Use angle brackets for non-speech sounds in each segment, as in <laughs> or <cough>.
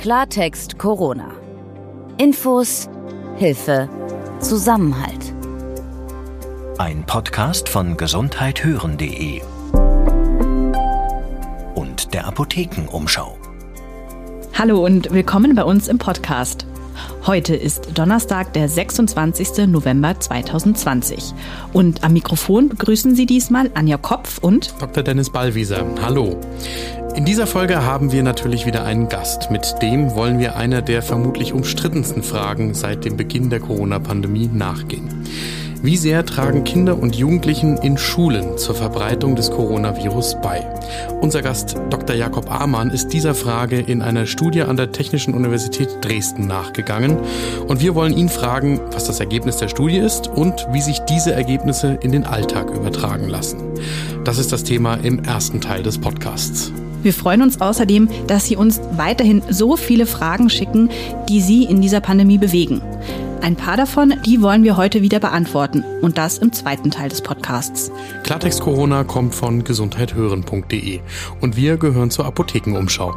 Klartext Corona. Infos, Hilfe, Zusammenhalt. Ein Podcast von gesundheithören.de und der Apothekenumschau. Hallo und willkommen bei uns im Podcast. Heute ist Donnerstag, der 26. November 2020. Und am Mikrofon begrüßen Sie diesmal Anja Kopf und Dr. Dennis Ballwieser. Hallo. In dieser Folge haben wir natürlich wieder einen Gast. Mit dem wollen wir einer der vermutlich umstrittensten Fragen seit dem Beginn der Corona-Pandemie nachgehen. Wie sehr tragen Kinder und Jugendlichen in Schulen zur Verbreitung des Coronavirus bei? Unser Gast Dr. Jakob Amann ist dieser Frage in einer Studie an der Technischen Universität Dresden nachgegangen und wir wollen ihn fragen, was das Ergebnis der Studie ist und wie sich diese Ergebnisse in den Alltag übertragen lassen. Das ist das Thema im ersten Teil des Podcasts. Wir freuen uns außerdem, dass Sie uns weiterhin so viele Fragen schicken, die Sie in dieser Pandemie bewegen. Ein paar davon, die wollen wir heute wieder beantworten und das im zweiten Teil des Podcasts. Klartext Corona kommt von gesundheithören.de und wir gehören zur Apothekenumschau.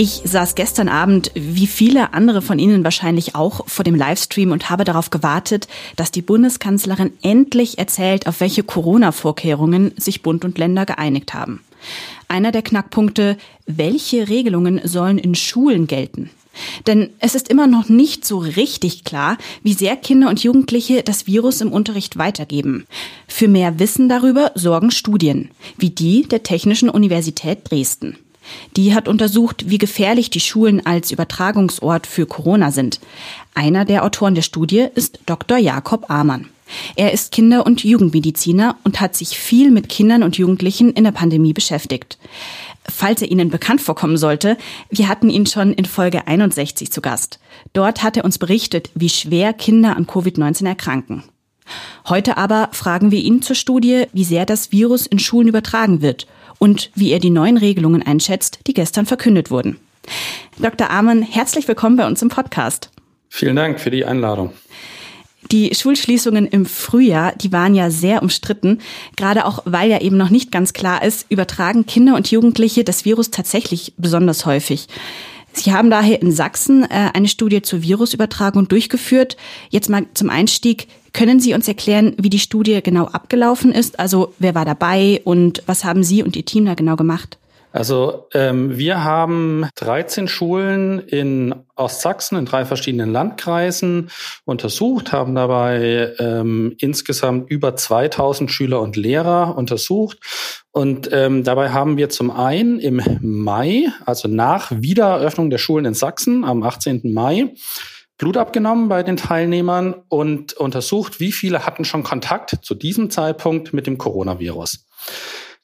Ich saß gestern Abend, wie viele andere von Ihnen wahrscheinlich auch, vor dem Livestream und habe darauf gewartet, dass die Bundeskanzlerin endlich erzählt, auf welche Corona-Vorkehrungen sich Bund und Länder geeinigt haben. Einer der Knackpunkte, welche Regelungen sollen in Schulen gelten? Denn es ist immer noch nicht so richtig klar, wie sehr Kinder und Jugendliche das Virus im Unterricht weitergeben. Für mehr Wissen darüber sorgen Studien, wie die der Technischen Universität Dresden. Die hat untersucht, wie gefährlich die Schulen als Übertragungsort für Corona sind. Einer der Autoren der Studie ist Dr. Jakob Amann. Er ist Kinder- und Jugendmediziner und hat sich viel mit Kindern und Jugendlichen in der Pandemie beschäftigt. Falls er Ihnen bekannt vorkommen sollte, wir hatten ihn schon in Folge 61 zu Gast. Dort hat er uns berichtet, wie schwer Kinder an Covid-19 erkranken. Heute aber fragen wir ihn zur Studie, wie sehr das Virus in Schulen übertragen wird und wie er die neuen Regelungen einschätzt, die gestern verkündet wurden. Dr. Amann, herzlich willkommen bei uns im Podcast. Vielen Dank für die Einladung. Die Schulschließungen im Frühjahr, die waren ja sehr umstritten, gerade auch weil ja eben noch nicht ganz klar ist, übertragen Kinder und Jugendliche das Virus tatsächlich besonders häufig. Sie haben daher in Sachsen äh, eine Studie zur Virusübertragung durchgeführt. Jetzt mal zum Einstieg. Können Sie uns erklären, wie die Studie genau abgelaufen ist? Also wer war dabei und was haben Sie und Ihr Team da genau gemacht? Also ähm, wir haben 13 Schulen in Ostsachsen in drei verschiedenen Landkreisen untersucht, haben dabei ähm, insgesamt über 2000 Schüler und Lehrer untersucht. Und ähm, dabei haben wir zum einen im Mai, also nach Wiedereröffnung der Schulen in Sachsen am 18. Mai, Blut abgenommen bei den Teilnehmern und untersucht, wie viele hatten schon Kontakt zu diesem Zeitpunkt mit dem Coronavirus.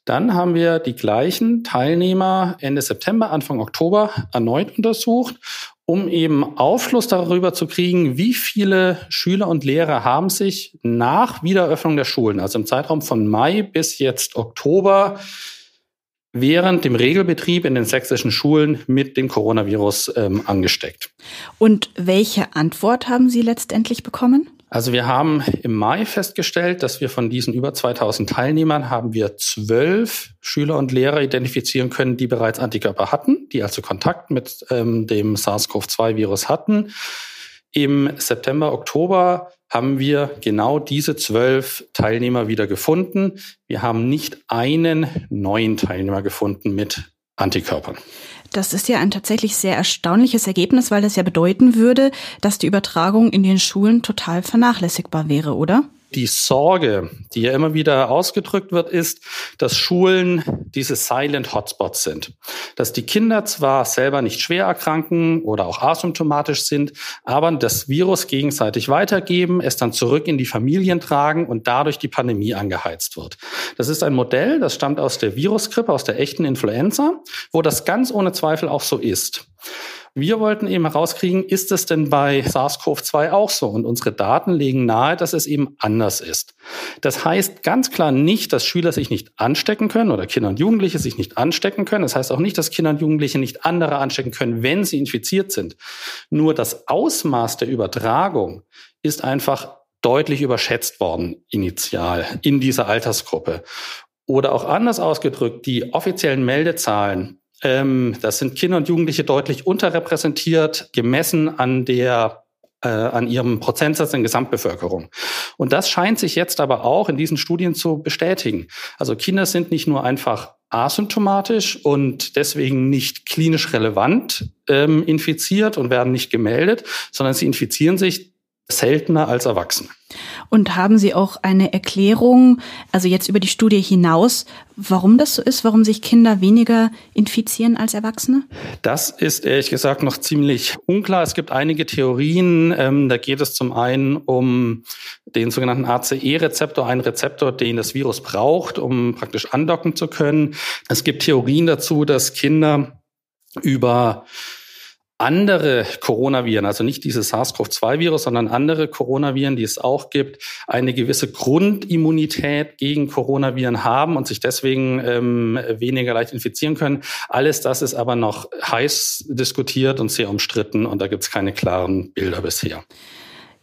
Dann haben wir die gleichen Teilnehmer Ende September, Anfang Oktober erneut untersucht, um eben Aufschluss darüber zu kriegen, wie viele Schüler und Lehrer haben sich nach Wiedereröffnung der Schulen, also im Zeitraum von Mai bis jetzt Oktober, während dem Regelbetrieb in den sächsischen Schulen mit dem Coronavirus ähm, angesteckt. Und welche Antwort haben Sie letztendlich bekommen? Also wir haben im Mai festgestellt, dass wir von diesen über 2000 Teilnehmern haben wir zwölf Schüler und Lehrer identifizieren können, die bereits Antikörper hatten, die also Kontakt mit ähm, dem SARS-CoV-2-Virus hatten. Im September, Oktober haben wir genau diese zwölf Teilnehmer wieder gefunden. Wir haben nicht einen neuen Teilnehmer gefunden mit Antikörpern. Das ist ja ein tatsächlich sehr erstaunliches Ergebnis, weil das ja bedeuten würde, dass die Übertragung in den Schulen total vernachlässigbar wäre, oder? Die Sorge, die ja immer wieder ausgedrückt wird, ist, dass Schulen diese Silent Hotspots sind. Dass die Kinder zwar selber nicht schwer erkranken oder auch asymptomatisch sind, aber das Virus gegenseitig weitergeben, es dann zurück in die Familien tragen und dadurch die Pandemie angeheizt wird. Das ist ein Modell, das stammt aus der Virusgrippe, aus der echten Influenza, wo das ganz ohne Zweifel auch so ist. Wir wollten eben herauskriegen, ist es denn bei SARS-CoV-2 auch so? Und unsere Daten legen nahe, dass es eben anders ist. Das heißt ganz klar nicht, dass Schüler sich nicht anstecken können oder Kinder und Jugendliche sich nicht anstecken können. Das heißt auch nicht, dass Kinder und Jugendliche nicht andere anstecken können, wenn sie infiziert sind. Nur das Ausmaß der Übertragung ist einfach deutlich überschätzt worden initial in dieser Altersgruppe. Oder auch anders ausgedrückt, die offiziellen Meldezahlen, ähm, das sind Kinder und Jugendliche deutlich unterrepräsentiert, gemessen an der äh, an ihrem Prozentsatz in Gesamtbevölkerung. Und das scheint sich jetzt aber auch in diesen Studien zu bestätigen. Also Kinder sind nicht nur einfach asymptomatisch und deswegen nicht klinisch relevant ähm, infiziert und werden nicht gemeldet, sondern sie infizieren sich seltener als Erwachsene. Und haben Sie auch eine Erklärung, also jetzt über die Studie hinaus, warum das so ist, warum sich Kinder weniger infizieren als Erwachsene? Das ist ehrlich gesagt noch ziemlich unklar. Es gibt einige Theorien. Ähm, da geht es zum einen um den sogenannten ACE-Rezeptor, einen Rezeptor, den das Virus braucht, um praktisch andocken zu können. Es gibt Theorien dazu, dass Kinder über andere Coronaviren, also nicht dieses SARS-CoV-2-Virus, sondern andere Coronaviren, die es auch gibt, eine gewisse Grundimmunität gegen Coronaviren haben und sich deswegen ähm, weniger leicht infizieren können. Alles das ist aber noch heiß diskutiert und sehr umstritten und da gibt es keine klaren Bilder bisher.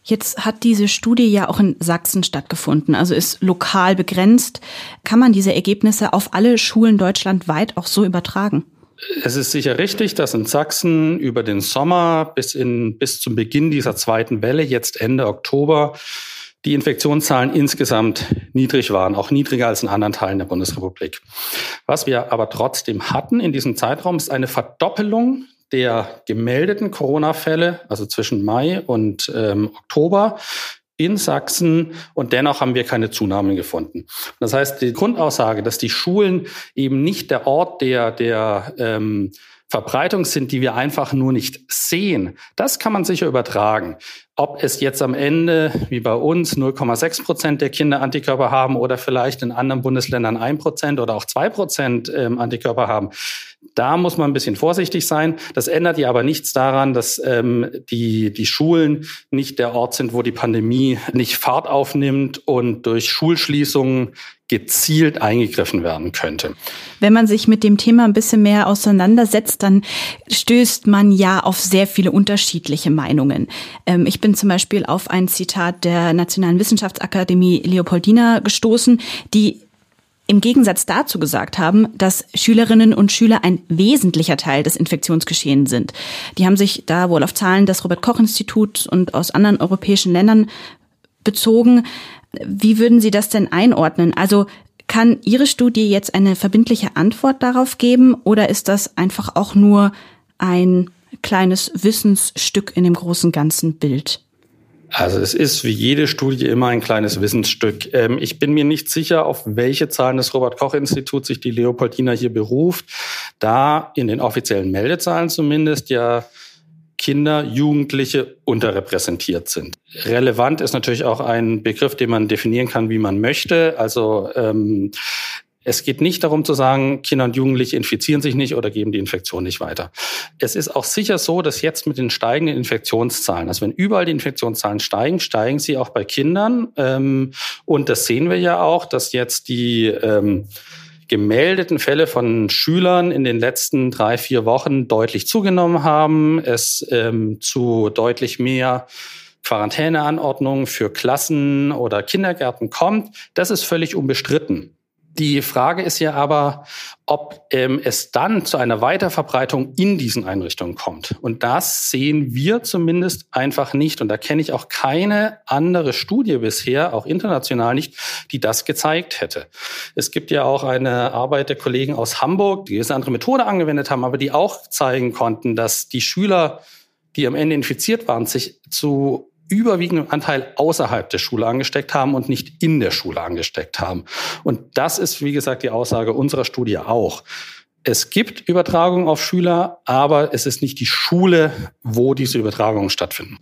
Jetzt hat diese Studie ja auch in Sachsen stattgefunden, also ist lokal begrenzt. Kann man diese Ergebnisse auf alle Schulen deutschlandweit auch so übertragen? Es ist sicher richtig, dass in Sachsen über den Sommer bis, in, bis zum Beginn dieser zweiten Welle, jetzt Ende Oktober, die Infektionszahlen insgesamt niedrig waren, auch niedriger als in anderen Teilen der Bundesrepublik. Was wir aber trotzdem hatten in diesem Zeitraum ist eine Verdoppelung der gemeldeten Corona-Fälle, also zwischen Mai und ähm, Oktober, in Sachsen und dennoch haben wir keine Zunahmen gefunden. Das heißt, die Grundaussage, dass die Schulen eben nicht der Ort der, der ähm, Verbreitung sind, die wir einfach nur nicht sehen, das kann man sicher übertragen. Ob es jetzt am Ende, wie bei uns, 0,6 Prozent der Kinder Antikörper haben oder vielleicht in anderen Bundesländern 1 Prozent oder auch 2 Prozent ähm, Antikörper haben, da muss man ein bisschen vorsichtig sein. Das ändert ja aber nichts daran, dass ähm, die, die Schulen nicht der Ort sind, wo die Pandemie nicht Fahrt aufnimmt und durch Schulschließungen gezielt eingegriffen werden könnte. Wenn man sich mit dem Thema ein bisschen mehr auseinandersetzt, dann stößt man ja auf sehr viele unterschiedliche Meinungen. Ähm, ich bin zum Beispiel auf ein Zitat der Nationalen Wissenschaftsakademie Leopoldina gestoßen, die im Gegensatz dazu gesagt haben, dass Schülerinnen und Schüler ein wesentlicher Teil des Infektionsgeschehens sind. Die haben sich da wohl auf Zahlen des Robert Koch Instituts und aus anderen europäischen Ländern bezogen. Wie würden Sie das denn einordnen? Also kann Ihre Studie jetzt eine verbindliche Antwort darauf geben oder ist das einfach auch nur ein kleines Wissensstück in dem großen ganzen Bild? Also es ist wie jede Studie immer ein kleines Wissensstück. Ähm, ich bin mir nicht sicher, auf welche Zahlen des Robert Koch Instituts sich die Leopoldina hier beruft, da in den offiziellen Meldezahlen zumindest ja Kinder, Jugendliche unterrepräsentiert sind. Relevant ist natürlich auch ein Begriff, den man definieren kann, wie man möchte. Also ähm, es geht nicht darum zu sagen, Kinder und Jugendliche infizieren sich nicht oder geben die Infektion nicht weiter. Es ist auch sicher so, dass jetzt mit den steigenden Infektionszahlen, also wenn überall die Infektionszahlen steigen, steigen sie auch bei Kindern. Ähm, und das sehen wir ja auch, dass jetzt die ähm, gemeldeten Fälle von Schülern in den letzten drei, vier Wochen deutlich zugenommen haben. Es ähm, zu deutlich mehr Quarantäneanordnungen für Klassen oder Kindergärten kommt. Das ist völlig unbestritten. Die Frage ist ja aber, ob ähm, es dann zu einer Weiterverbreitung in diesen Einrichtungen kommt. Und das sehen wir zumindest einfach nicht. Und da kenne ich auch keine andere Studie bisher, auch international nicht, die das gezeigt hätte. Es gibt ja auch eine Arbeit der Kollegen aus Hamburg, die eine andere Methode angewendet haben, aber die auch zeigen konnten, dass die Schüler, die am Ende infiziert waren, sich zu überwiegenden Anteil außerhalb der Schule angesteckt haben und nicht in der Schule angesteckt haben. Und das ist, wie gesagt, die Aussage unserer Studie auch. Es gibt Übertragungen auf Schüler, aber es ist nicht die Schule, wo diese Übertragungen stattfinden.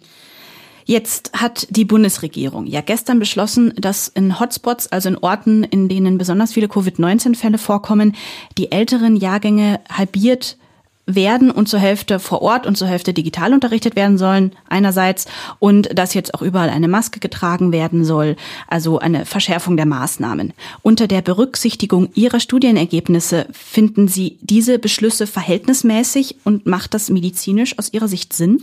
Jetzt hat die Bundesregierung ja gestern beschlossen, dass in Hotspots, also in Orten, in denen besonders viele Covid-19-Fälle vorkommen, die älteren Jahrgänge halbiert werden und zur Hälfte vor Ort und zur Hälfte digital unterrichtet werden sollen, einerseits, und dass jetzt auch überall eine Maske getragen werden soll, also eine Verschärfung der Maßnahmen. Unter der Berücksichtigung Ihrer Studienergebnisse finden Sie diese Beschlüsse verhältnismäßig und macht das medizinisch aus Ihrer Sicht Sinn?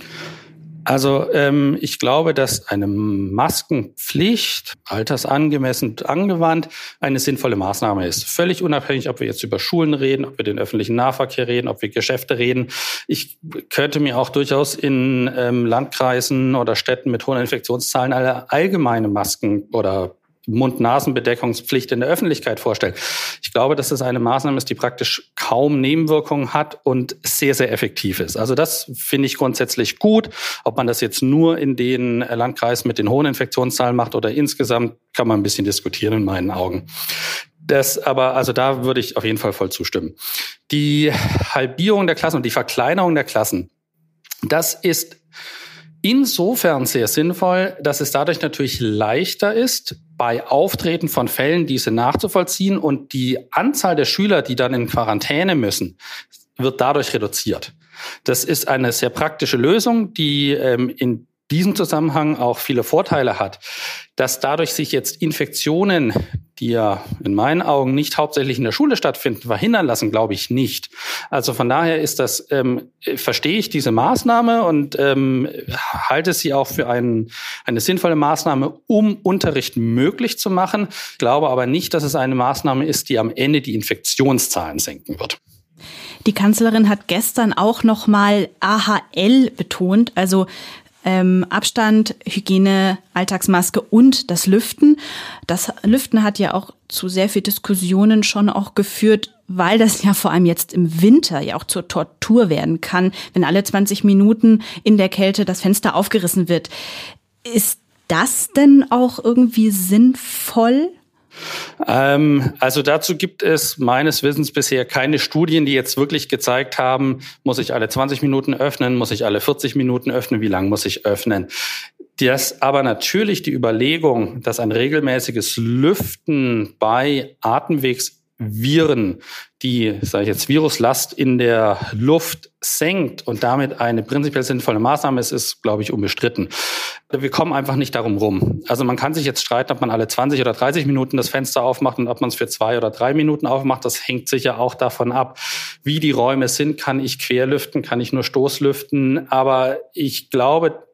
Also ähm, ich glaube, dass eine Maskenpflicht, altersangemessen angewandt, eine sinnvolle Maßnahme ist. Völlig unabhängig, ob wir jetzt über Schulen reden, ob wir den öffentlichen Nahverkehr reden, ob wir Geschäfte reden. Ich könnte mir auch durchaus in ähm, Landkreisen oder Städten mit hohen Infektionszahlen alle allgemeine Masken oder Mund-Nasen-Bedeckungspflicht in der Öffentlichkeit vorstellen. Ich glaube, dass das eine Maßnahme ist, die praktisch kaum Nebenwirkungen hat und sehr, sehr effektiv ist. Also das finde ich grundsätzlich gut. Ob man das jetzt nur in den Landkreisen mit den hohen Infektionszahlen macht oder insgesamt, kann man ein bisschen diskutieren in meinen Augen. Das aber, also da würde ich auf jeden Fall voll zustimmen. Die Halbierung der Klassen und die Verkleinerung der Klassen, das ist insofern sehr sinnvoll, dass es dadurch natürlich leichter ist, bei Auftreten von Fällen diese nachzuvollziehen und die Anzahl der Schüler, die dann in Quarantäne müssen, wird dadurch reduziert. Das ist eine sehr praktische Lösung, die ähm, in diesem Zusammenhang auch viele Vorteile hat, dass dadurch sich jetzt Infektionen, die ja in meinen Augen nicht hauptsächlich in der Schule stattfinden, verhindern lassen, glaube ich nicht. Also von daher ist das, ähm, verstehe ich diese Maßnahme und ähm, halte sie auch für ein, eine sinnvolle Maßnahme, um Unterricht möglich zu machen. Glaube aber nicht, dass es eine Maßnahme ist, die am Ende die Infektionszahlen senken wird. Die Kanzlerin hat gestern auch noch mal AHL betont, also ähm, Abstand, Hygiene, Alltagsmaske und das Lüften. Das Lüften hat ja auch zu sehr viel Diskussionen schon auch geführt, weil das ja vor allem jetzt im Winter ja auch zur Tortur werden kann, wenn alle 20 Minuten in der Kälte das Fenster aufgerissen wird. Ist das denn auch irgendwie sinnvoll? Ähm, also dazu gibt es meines Wissens bisher keine Studien, die jetzt wirklich gezeigt haben, muss ich alle 20 Minuten öffnen, muss ich alle 40 Minuten öffnen, wie lang muss ich öffnen. Das aber natürlich die Überlegung, dass ein regelmäßiges Lüften bei Atemwegs Viren, die, sage ich jetzt, Viruslast in der Luft senkt und damit eine prinzipiell sinnvolle Maßnahme ist, ist, glaube ich, unbestritten. Wir kommen einfach nicht darum rum. Also man kann sich jetzt streiten, ob man alle 20 oder 30 Minuten das Fenster aufmacht und ob man es für zwei oder drei Minuten aufmacht. Das hängt sicher auch davon ab, wie die Räume sind. Kann ich querlüften, kann ich nur Stoßlüften? Aber ich glaube,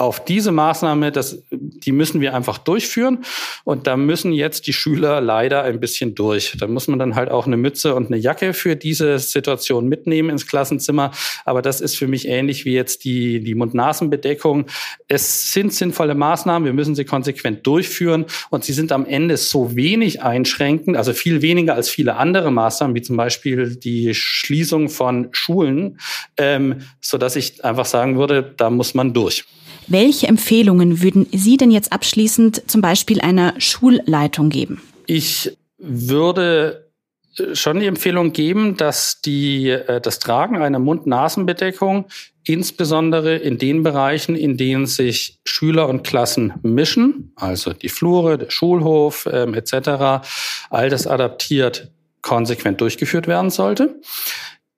auf diese Maßnahme, das, die müssen wir einfach durchführen. Und da müssen jetzt die Schüler leider ein bisschen durch. Da muss man dann halt auch eine Mütze und eine Jacke für diese Situation mitnehmen ins Klassenzimmer. Aber das ist für mich ähnlich wie jetzt die, die Mund-Nasen-Bedeckung. Es sind sinnvolle Maßnahmen. Wir müssen sie konsequent durchführen. Und sie sind am Ende so wenig einschränkend, also viel weniger als viele andere Maßnahmen, wie zum Beispiel die Schließung von Schulen, ähm, so dass ich einfach sagen würde, da muss man durch. Welche Empfehlungen würden Sie denn jetzt abschließend zum Beispiel einer Schulleitung geben? Ich würde äh, schon die Empfehlung geben, dass die, äh, das Tragen einer Mund-Nasen-Bedeckung insbesondere in den Bereichen, in denen sich Schüler und Klassen mischen, also die Flure, der Schulhof ähm, etc., all das adaptiert konsequent durchgeführt werden sollte.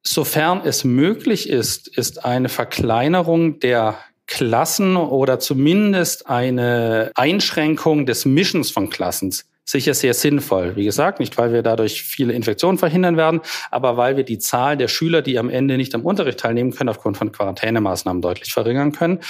Sofern es möglich ist, ist eine Verkleinerung der Klassen oder zumindest eine Einschränkung des Mischens von Klassen sicher sehr sinnvoll. Wie gesagt, nicht weil wir dadurch viele Infektionen verhindern werden, aber weil wir die Zahl der Schüler, die am Ende nicht am Unterricht teilnehmen können, aufgrund von Quarantänemaßnahmen deutlich verringern können.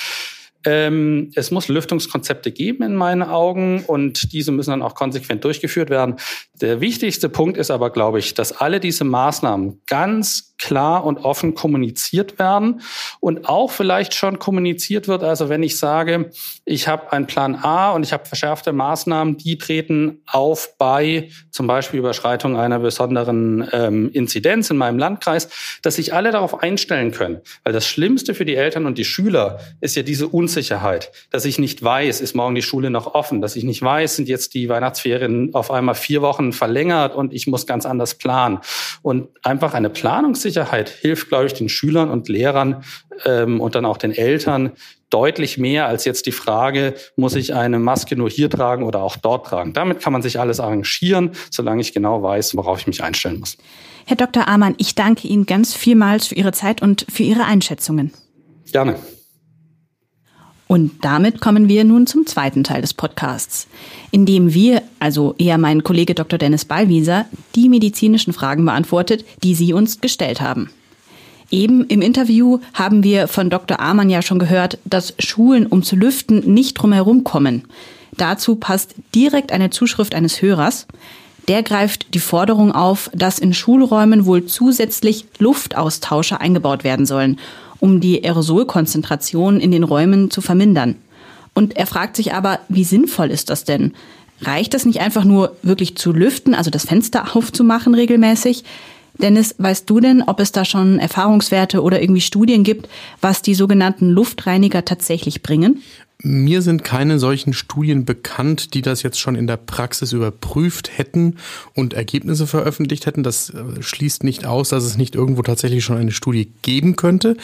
Ähm, es muss Lüftungskonzepte geben in meinen Augen und diese müssen dann auch konsequent durchgeführt werden. Der wichtigste Punkt ist aber, glaube ich, dass alle diese Maßnahmen ganz klar und offen kommuniziert werden und auch vielleicht schon kommuniziert wird. Also wenn ich sage, ich habe einen Plan A und ich habe verschärfte Maßnahmen, die treten auf bei zum Beispiel Überschreitung einer besonderen ähm, Inzidenz in meinem Landkreis, dass sich alle darauf einstellen können. Weil das Schlimmste für die Eltern und die Schüler ist ja diese Unsicherheit, dass ich nicht weiß, ist morgen die Schule noch offen, dass ich nicht weiß, sind jetzt die Weihnachtsferien auf einmal vier Wochen verlängert und ich muss ganz anders planen. Und einfach eine Planungssicherheit Sicherheit hilft, glaube ich, den Schülern und Lehrern ähm, und dann auch den Eltern deutlich mehr als jetzt die Frage, muss ich eine Maske nur hier tragen oder auch dort tragen. Damit kann man sich alles arrangieren, solange ich genau weiß, worauf ich mich einstellen muss. Herr Dr. Amann, ich danke Ihnen ganz vielmals für Ihre Zeit und für Ihre Einschätzungen. Gerne. Und damit kommen wir nun zum zweiten Teil des Podcasts, in dem wir, also eher mein Kollege Dr. Dennis Ballwieser, die medizinischen Fragen beantwortet, die Sie uns gestellt haben. Eben im Interview haben wir von Dr. Amann ja schon gehört, dass Schulen, um zu lüften, nicht drumherum kommen. Dazu passt direkt eine Zuschrift eines Hörers. Der greift die Forderung auf, dass in Schulräumen wohl zusätzlich Luftaustauscher eingebaut werden sollen, um die Aerosolkonzentration in den Räumen zu vermindern. Und er fragt sich aber, wie sinnvoll ist das denn? Reicht es nicht einfach nur wirklich zu lüften, also das Fenster <laughs> aufzumachen regelmäßig? Dennis, weißt du denn, ob es da schon Erfahrungswerte oder irgendwie Studien gibt, was die sogenannten Luftreiniger tatsächlich bringen? Mir sind keine solchen Studien bekannt, die das jetzt schon in der Praxis überprüft hätten und Ergebnisse veröffentlicht hätten. Das äh, schließt nicht aus, dass es nicht irgendwo tatsächlich schon eine Studie geben könnte.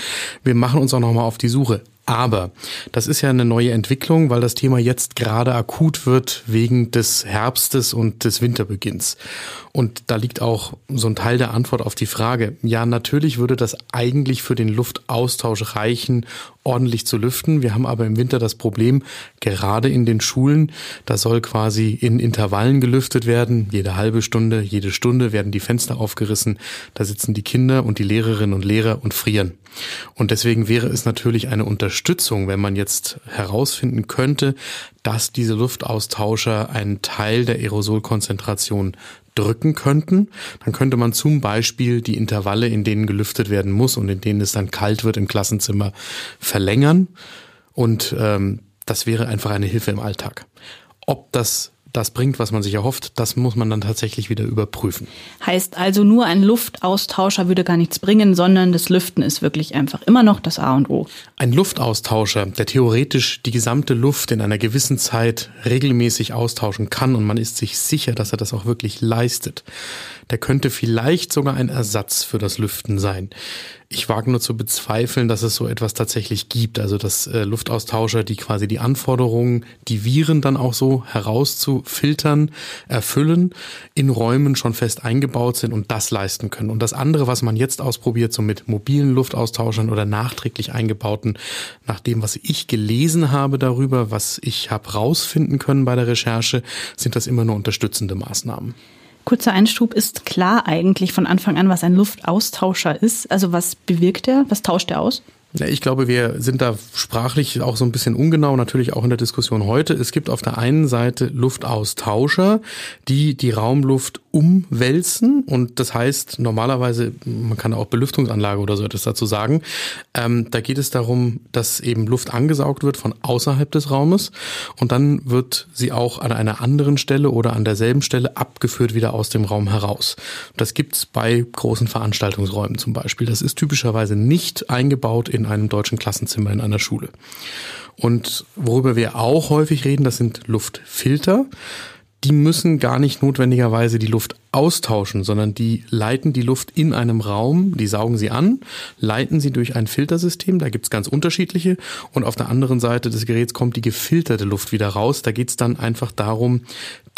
Wir machen uns auch nochmal auf die Suche. Aber das ist ja eine neue Entwicklung, weil das Thema jetzt gerade akut wird wegen des Herbstes und des Winterbeginns. Und da liegt auch so ein Teil der Antwort auf die Frage. Ja, natürlich würde das eigentlich für den Luftaustausch reichen, ordentlich zu lüften. Wir haben aber im Winter das Problem, gerade in den Schulen, da soll quasi in Intervallen gelüftet werden. Jede halbe Stunde, jede Stunde werden die Fenster aufgerissen. Da sitzen die Kinder und die Lehrerinnen und Lehrer und frieren. Und deswegen wäre es natürlich eine Unterstützung, wenn man jetzt herausfinden könnte, dass diese Luftaustauscher einen Teil der Aerosolkonzentration drücken könnten. Dann könnte man zum Beispiel die Intervalle, in denen gelüftet werden muss und in denen es dann kalt wird im Klassenzimmer, verlängern. Und ähm, das wäre einfach eine Hilfe im Alltag. Ob das das bringt, was man sich erhofft, das muss man dann tatsächlich wieder überprüfen. Heißt also, nur ein Luftaustauscher würde gar nichts bringen, sondern das Lüften ist wirklich einfach immer noch das A und O. Ein Luftaustauscher, der theoretisch die gesamte Luft in einer gewissen Zeit regelmäßig austauschen kann und man ist sich sicher, dass er das auch wirklich leistet, der könnte vielleicht sogar ein Ersatz für das Lüften sein. Ich wage nur zu bezweifeln, dass es so etwas tatsächlich gibt. Also dass äh, Luftaustauscher, die quasi die Anforderungen, die Viren dann auch so herauszufiltern, erfüllen, in Räumen schon fest eingebaut sind und das leisten können. Und das andere, was man jetzt ausprobiert, so mit mobilen Luftaustauschern oder nachträglich eingebauten, nach dem, was ich gelesen habe darüber, was ich habe rausfinden können bei der Recherche, sind das immer nur unterstützende Maßnahmen. Kurzer Einschub ist klar eigentlich von Anfang an, was ein Luftaustauscher ist. Also was bewirkt er? Was tauscht er aus? Ich glaube, wir sind da sprachlich auch so ein bisschen ungenau, natürlich auch in der Diskussion heute. Es gibt auf der einen Seite Luftaustauscher, die die Raumluft umwälzen und das heißt normalerweise, man kann auch Belüftungsanlage oder so etwas dazu sagen, ähm, da geht es darum, dass eben Luft angesaugt wird von außerhalb des Raumes und dann wird sie auch an einer anderen Stelle oder an derselben Stelle abgeführt wieder aus dem Raum heraus. Das gibt's bei großen Veranstaltungsräumen zum Beispiel. Das ist typischerweise nicht eingebaut in einem deutschen Klassenzimmer in einer Schule. Und worüber wir auch häufig reden, das sind Luftfilter. Die müssen gar nicht notwendigerweise die Luft austauschen, sondern die leiten die Luft in einem Raum, die saugen sie an, leiten sie durch ein Filtersystem, da gibt's ganz unterschiedliche, und auf der anderen Seite des Geräts kommt die gefilterte Luft wieder raus. Da geht's dann einfach darum,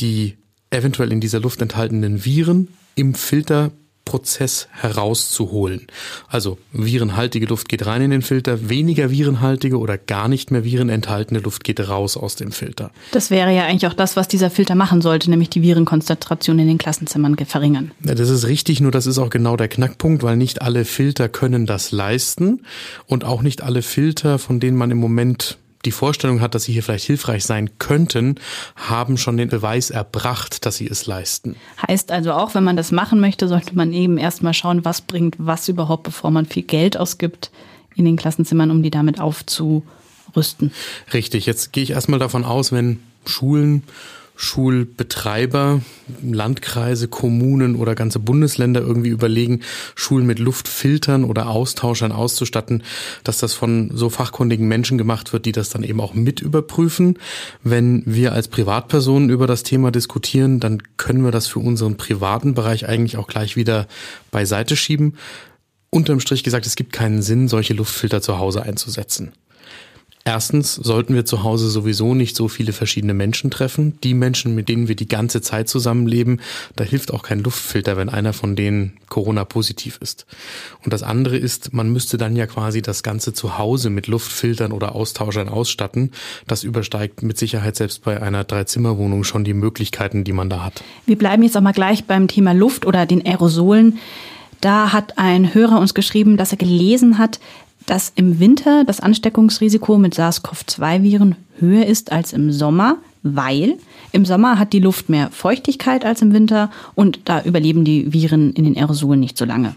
die eventuell in dieser Luft enthaltenen Viren im Filter Prozess herauszuholen. Also virenhaltige Luft geht rein in den Filter, weniger virenhaltige oder gar nicht mehr virenenthaltene Luft geht raus aus dem Filter. Das wäre ja eigentlich auch das, was dieser Filter machen sollte, nämlich die Virenkonzentration in den Klassenzimmern verringern. Das ist richtig, nur das ist auch genau der Knackpunkt, weil nicht alle Filter können das leisten und auch nicht alle Filter, von denen man im Moment die Vorstellung hat, dass sie hier vielleicht hilfreich sein könnten, haben schon den Beweis erbracht, dass sie es leisten. Heißt also auch, wenn man das machen möchte, sollte man eben erstmal schauen, was bringt was überhaupt, bevor man viel Geld ausgibt in den Klassenzimmern, um die damit aufzurüsten. Richtig, jetzt gehe ich erstmal davon aus, wenn Schulen Schulbetreiber, Landkreise, Kommunen oder ganze Bundesländer irgendwie überlegen, Schulen mit Luftfiltern oder Austauschern auszustatten, dass das von so fachkundigen Menschen gemacht wird, die das dann eben auch mit überprüfen. Wenn wir als Privatpersonen über das Thema diskutieren, dann können wir das für unseren privaten Bereich eigentlich auch gleich wieder beiseite schieben. Unterm Strich gesagt, es gibt keinen Sinn, solche Luftfilter zu Hause einzusetzen. Erstens sollten wir zu Hause sowieso nicht so viele verschiedene Menschen treffen. Die Menschen, mit denen wir die ganze Zeit zusammenleben, da hilft auch kein Luftfilter, wenn einer von denen Corona positiv ist. Und das andere ist, man müsste dann ja quasi das Ganze zu Hause mit Luftfiltern oder Austauschern ausstatten. Das übersteigt mit Sicherheit selbst bei einer Dreizimmerwohnung schon die Möglichkeiten, die man da hat. Wir bleiben jetzt auch mal gleich beim Thema Luft oder den Aerosolen. Da hat ein Hörer uns geschrieben, dass er gelesen hat, dass im Winter das Ansteckungsrisiko mit SARS-CoV-2-Viren höher ist als im Sommer, weil im Sommer hat die Luft mehr Feuchtigkeit als im Winter und da überleben die Viren in den Aerosolen nicht so lange.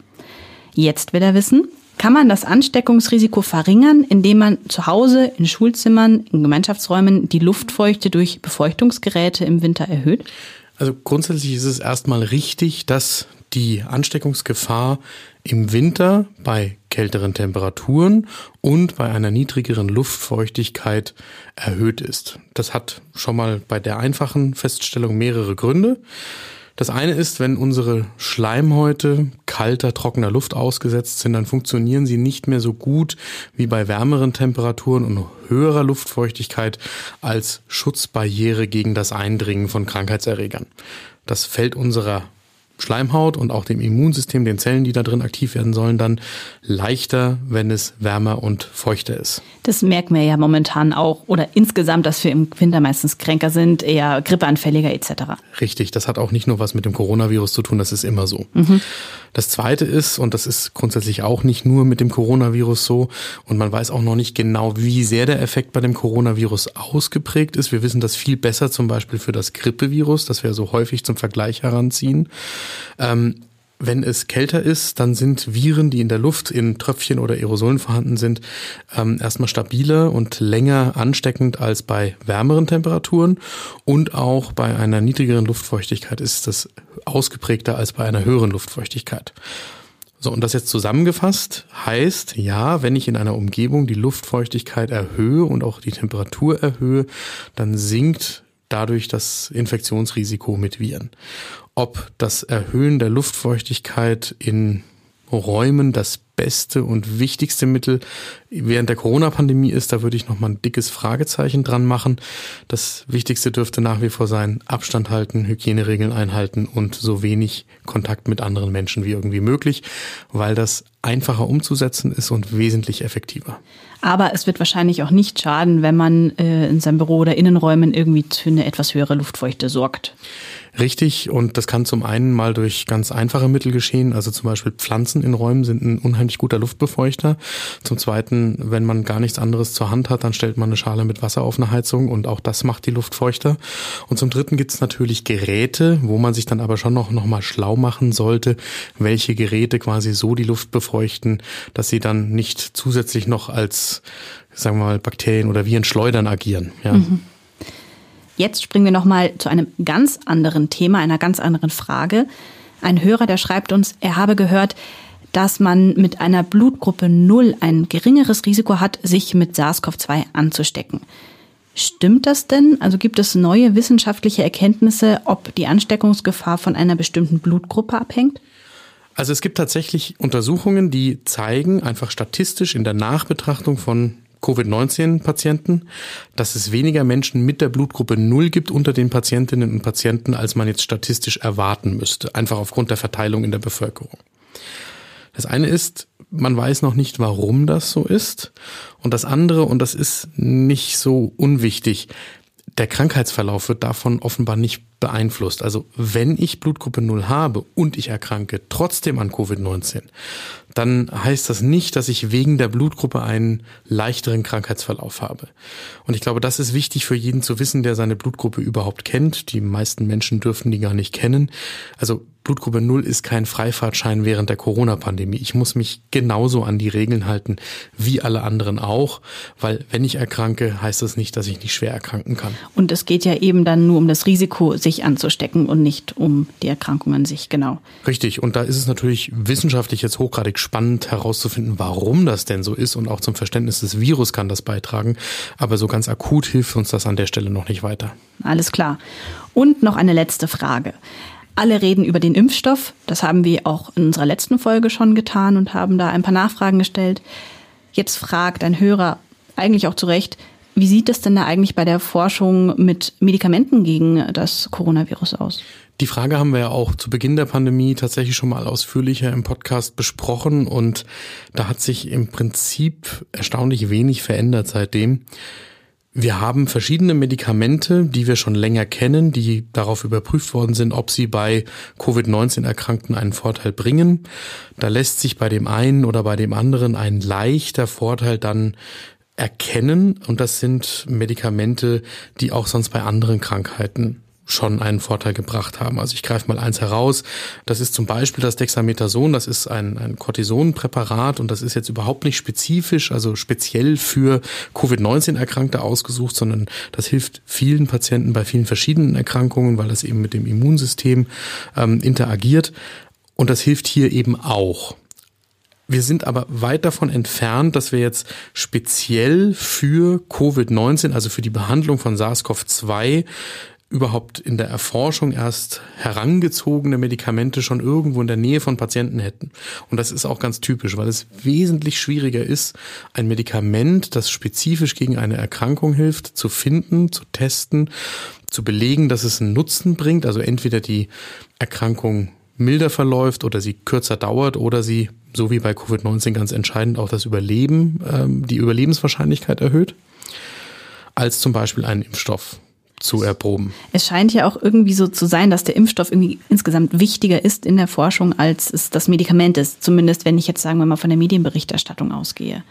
Jetzt will er wissen, kann man das Ansteckungsrisiko verringern, indem man zu Hause, in Schulzimmern, in Gemeinschaftsräumen die Luftfeuchte durch Befeuchtungsgeräte im Winter erhöht? Also grundsätzlich ist es erstmal richtig, dass die Ansteckungsgefahr im Winter bei kälteren Temperaturen und bei einer niedrigeren Luftfeuchtigkeit erhöht ist. Das hat schon mal bei der einfachen Feststellung mehrere Gründe. Das eine ist, wenn unsere Schleimhäute kalter, trockener Luft ausgesetzt sind, dann funktionieren sie nicht mehr so gut wie bei wärmeren Temperaturen und höherer Luftfeuchtigkeit als Schutzbarriere gegen das Eindringen von Krankheitserregern. Das fällt unserer Schleimhaut und auch dem Immunsystem, den Zellen, die da drin aktiv werden sollen, dann leichter, wenn es wärmer und feuchter ist. Das merken wir ja momentan auch oder insgesamt, dass wir im Winter meistens kränker sind, eher grippeanfälliger etc. Richtig, das hat auch nicht nur was mit dem Coronavirus zu tun, das ist immer so. Mhm. Das zweite ist, und das ist grundsätzlich auch nicht nur mit dem Coronavirus so, und man weiß auch noch nicht genau, wie sehr der Effekt bei dem Coronavirus ausgeprägt ist. Wir wissen das viel besser zum Beispiel für das Grippevirus, das wir so häufig zum Vergleich heranziehen. Ähm, wenn es kälter ist, dann sind Viren, die in der Luft in Tröpfchen oder Aerosolen vorhanden sind, ähm, erstmal stabiler und länger ansteckend als bei wärmeren Temperaturen. Und auch bei einer niedrigeren Luftfeuchtigkeit ist das ausgeprägter als bei einer höheren Luftfeuchtigkeit. So, und das jetzt zusammengefasst heißt, ja, wenn ich in einer Umgebung die Luftfeuchtigkeit erhöhe und auch die Temperatur erhöhe, dann sinkt dadurch das Infektionsrisiko mit Viren. Ob das Erhöhen der Luftfeuchtigkeit in Räumen das beste und wichtigste Mittel während der Corona-Pandemie ist, da würde ich noch mal ein dickes Fragezeichen dran machen. Das Wichtigste dürfte nach wie vor sein, Abstand halten, Hygieneregeln einhalten und so wenig Kontakt mit anderen Menschen wie irgendwie möglich, weil das einfacher umzusetzen ist und wesentlich effektiver. Aber es wird wahrscheinlich auch nicht schaden, wenn man äh, in seinem Büro oder Innenräumen irgendwie für eine etwas höhere Luftfeuchte sorgt. Richtig, und das kann zum einen mal durch ganz einfache Mittel geschehen, also zum Beispiel Pflanzen in Räumen sind ein unheimlich guter Luftbefeuchter. Zum zweiten, wenn man gar nichts anderes zur Hand hat, dann stellt man eine Schale mit Wasser auf eine Heizung und auch das macht die Luft feuchter. Und zum dritten gibt's natürlich Geräte, wo man sich dann aber schon noch, noch mal schlau machen sollte, welche Geräte quasi so die Luft befeuchten, dass sie dann nicht zusätzlich noch als, sagen wir mal, Bakterien oder Viren schleudern agieren. Ja. Mhm. Jetzt springen wir nochmal zu einem ganz anderen Thema, einer ganz anderen Frage. Ein Hörer, der schreibt uns, er habe gehört, dass man mit einer Blutgruppe 0 ein geringeres Risiko hat, sich mit SARS-CoV-2 anzustecken. Stimmt das denn? Also gibt es neue wissenschaftliche Erkenntnisse, ob die Ansteckungsgefahr von einer bestimmten Blutgruppe abhängt? Also es gibt tatsächlich Untersuchungen, die zeigen, einfach statistisch in der Nachbetrachtung von Covid-19-Patienten, dass es weniger Menschen mit der Blutgruppe 0 gibt unter den Patientinnen und Patienten, als man jetzt statistisch erwarten müsste, einfach aufgrund der Verteilung in der Bevölkerung. Das eine ist, man weiß noch nicht, warum das so ist. Und das andere, und das ist nicht so unwichtig, der Krankheitsverlauf wird davon offenbar nicht beeinflusst. Also wenn ich Blutgruppe 0 habe und ich erkranke trotzdem an Covid-19, dann heißt das nicht, dass ich wegen der Blutgruppe einen leichteren Krankheitsverlauf habe. Und ich glaube, das ist wichtig für jeden zu wissen, der seine Blutgruppe überhaupt kennt. Die meisten Menschen dürfen die gar nicht kennen. Also Blutgruppe 0 ist kein Freifahrtschein während der Corona-Pandemie. Ich muss mich genauso an die Regeln halten wie alle anderen auch, weil wenn ich erkranke, heißt das nicht, dass ich nicht schwer erkranken kann. Und es geht ja eben dann nur um das Risiko, sich anzustecken und nicht um die Erkrankung an sich, genau. Richtig. Und da ist es natürlich wissenschaftlich jetzt hochgradig spannend herauszufinden, warum das denn so ist und auch zum Verständnis des Virus kann das beitragen. Aber so ganz akut hilft uns das an der Stelle noch nicht weiter. Alles klar. Und noch eine letzte Frage. Alle reden über den Impfstoff. Das haben wir auch in unserer letzten Folge schon getan und haben da ein paar Nachfragen gestellt. Jetzt fragt ein Hörer eigentlich auch zu Recht, wie sieht es denn da eigentlich bei der Forschung mit Medikamenten gegen das Coronavirus aus? Die Frage haben wir ja auch zu Beginn der Pandemie tatsächlich schon mal ausführlicher im Podcast besprochen und da hat sich im Prinzip erstaunlich wenig verändert seitdem. Wir haben verschiedene Medikamente, die wir schon länger kennen, die darauf überprüft worden sind, ob sie bei Covid-19-Erkrankten einen Vorteil bringen. Da lässt sich bei dem einen oder bei dem anderen ein leichter Vorteil dann erkennen. Und das sind Medikamente, die auch sonst bei anderen Krankheiten schon einen Vorteil gebracht haben. Also ich greife mal eins heraus. Das ist zum Beispiel das Dexamethason. Das ist ein, ein Cortisonpräparat und das ist jetzt überhaupt nicht spezifisch, also speziell für Covid-19-Erkrankte ausgesucht, sondern das hilft vielen Patienten bei vielen verschiedenen Erkrankungen, weil das eben mit dem Immunsystem ähm, interagiert. Und das hilft hier eben auch. Wir sind aber weit davon entfernt, dass wir jetzt speziell für Covid-19, also für die Behandlung von SARS-CoV-2, überhaupt in der Erforschung erst herangezogene Medikamente schon irgendwo in der Nähe von Patienten hätten. Und das ist auch ganz typisch, weil es wesentlich schwieriger ist, ein Medikament, das spezifisch gegen eine Erkrankung hilft, zu finden, zu testen, zu belegen, dass es einen Nutzen bringt, also entweder die Erkrankung milder verläuft oder sie kürzer dauert oder sie, so wie bei Covid-19 ganz entscheidend, auch das Überleben, ähm, die Überlebenswahrscheinlichkeit erhöht, als zum Beispiel einen Impfstoff zu erproben. Es scheint ja auch irgendwie so zu sein, dass der Impfstoff irgendwie insgesamt wichtiger ist in der Forschung, als es das Medikament ist. Zumindest wenn ich jetzt sagen wir mal von der Medienberichterstattung ausgehe.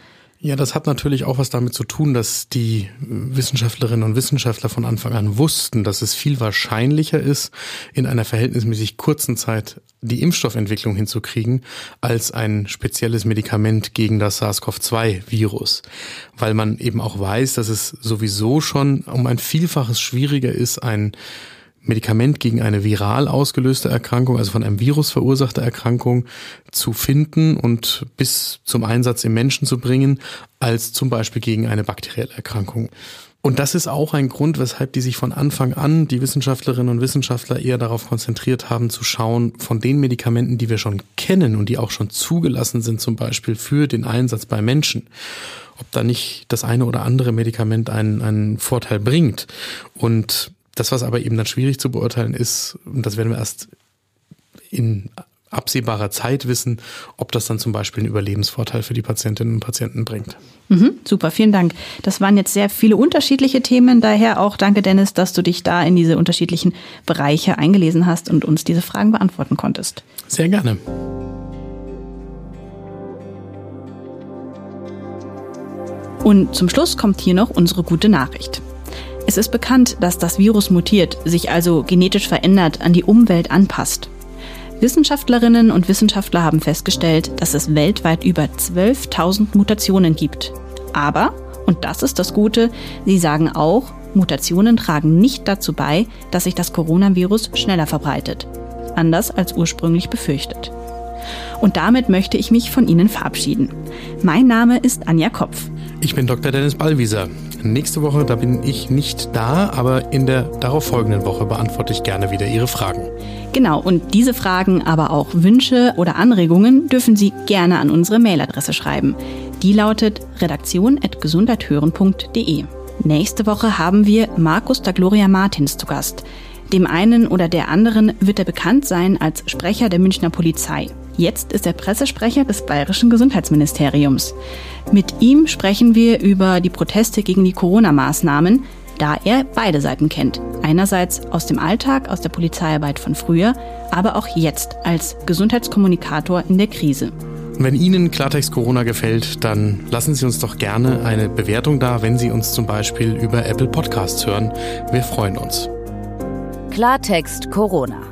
Ja, das hat natürlich auch was damit zu tun, dass die Wissenschaftlerinnen und Wissenschaftler von Anfang an wussten, dass es viel wahrscheinlicher ist, in einer verhältnismäßig kurzen Zeit die Impfstoffentwicklung hinzukriegen, als ein spezielles Medikament gegen das SARS-CoV-2-Virus. Weil man eben auch weiß, dass es sowieso schon um ein Vielfaches schwieriger ist, ein Medikament gegen eine viral ausgelöste Erkrankung, also von einem Virus verursachte Erkrankung, zu finden und bis zum Einsatz im Menschen zu bringen, als zum Beispiel gegen eine bakterielle Erkrankung. Und das ist auch ein Grund, weshalb die sich von Anfang an, die Wissenschaftlerinnen und Wissenschaftler, eher darauf konzentriert haben, zu schauen, von den Medikamenten, die wir schon kennen und die auch schon zugelassen sind, zum Beispiel für den Einsatz bei Menschen, ob da nicht das eine oder andere Medikament einen, einen Vorteil bringt. Und das, was aber eben dann schwierig zu beurteilen ist, und das werden wir erst in absehbarer Zeit wissen, ob das dann zum Beispiel einen Überlebensvorteil für die Patientinnen und Patienten bringt. Mhm, super, vielen Dank. Das waren jetzt sehr viele unterschiedliche Themen. Daher auch danke, Dennis, dass du dich da in diese unterschiedlichen Bereiche eingelesen hast und uns diese Fragen beantworten konntest. Sehr gerne. Und zum Schluss kommt hier noch unsere gute Nachricht. Es ist bekannt, dass das Virus mutiert, sich also genetisch verändert, an die Umwelt anpasst. Wissenschaftlerinnen und Wissenschaftler haben festgestellt, dass es weltweit über 12.000 Mutationen gibt. Aber, und das ist das Gute, sie sagen auch, Mutationen tragen nicht dazu bei, dass sich das Coronavirus schneller verbreitet. Anders als ursprünglich befürchtet. Und damit möchte ich mich von Ihnen verabschieden. Mein Name ist Anja Kopf. Ich bin Dr. Dennis Ballwieser. Nächste Woche, da bin ich nicht da, aber in der darauf folgenden Woche beantworte ich gerne wieder Ihre Fragen. Genau, und diese Fragen, aber auch Wünsche oder Anregungen dürfen Sie gerne an unsere Mailadresse schreiben. Die lautet redaktion.gesundheithören.de. Nächste Woche haben wir Markus da Gloria Martins zu Gast. Dem einen oder der anderen wird er bekannt sein als Sprecher der Münchner Polizei. Jetzt ist er Pressesprecher des Bayerischen Gesundheitsministeriums. Mit ihm sprechen wir über die Proteste gegen die Corona-Maßnahmen, da er beide Seiten kennt. Einerseits aus dem Alltag, aus der Polizeiarbeit von früher, aber auch jetzt als Gesundheitskommunikator in der Krise. Wenn Ihnen Klartext Corona gefällt, dann lassen Sie uns doch gerne eine Bewertung da, wenn Sie uns zum Beispiel über Apple Podcasts hören. Wir freuen uns. Klartext Corona.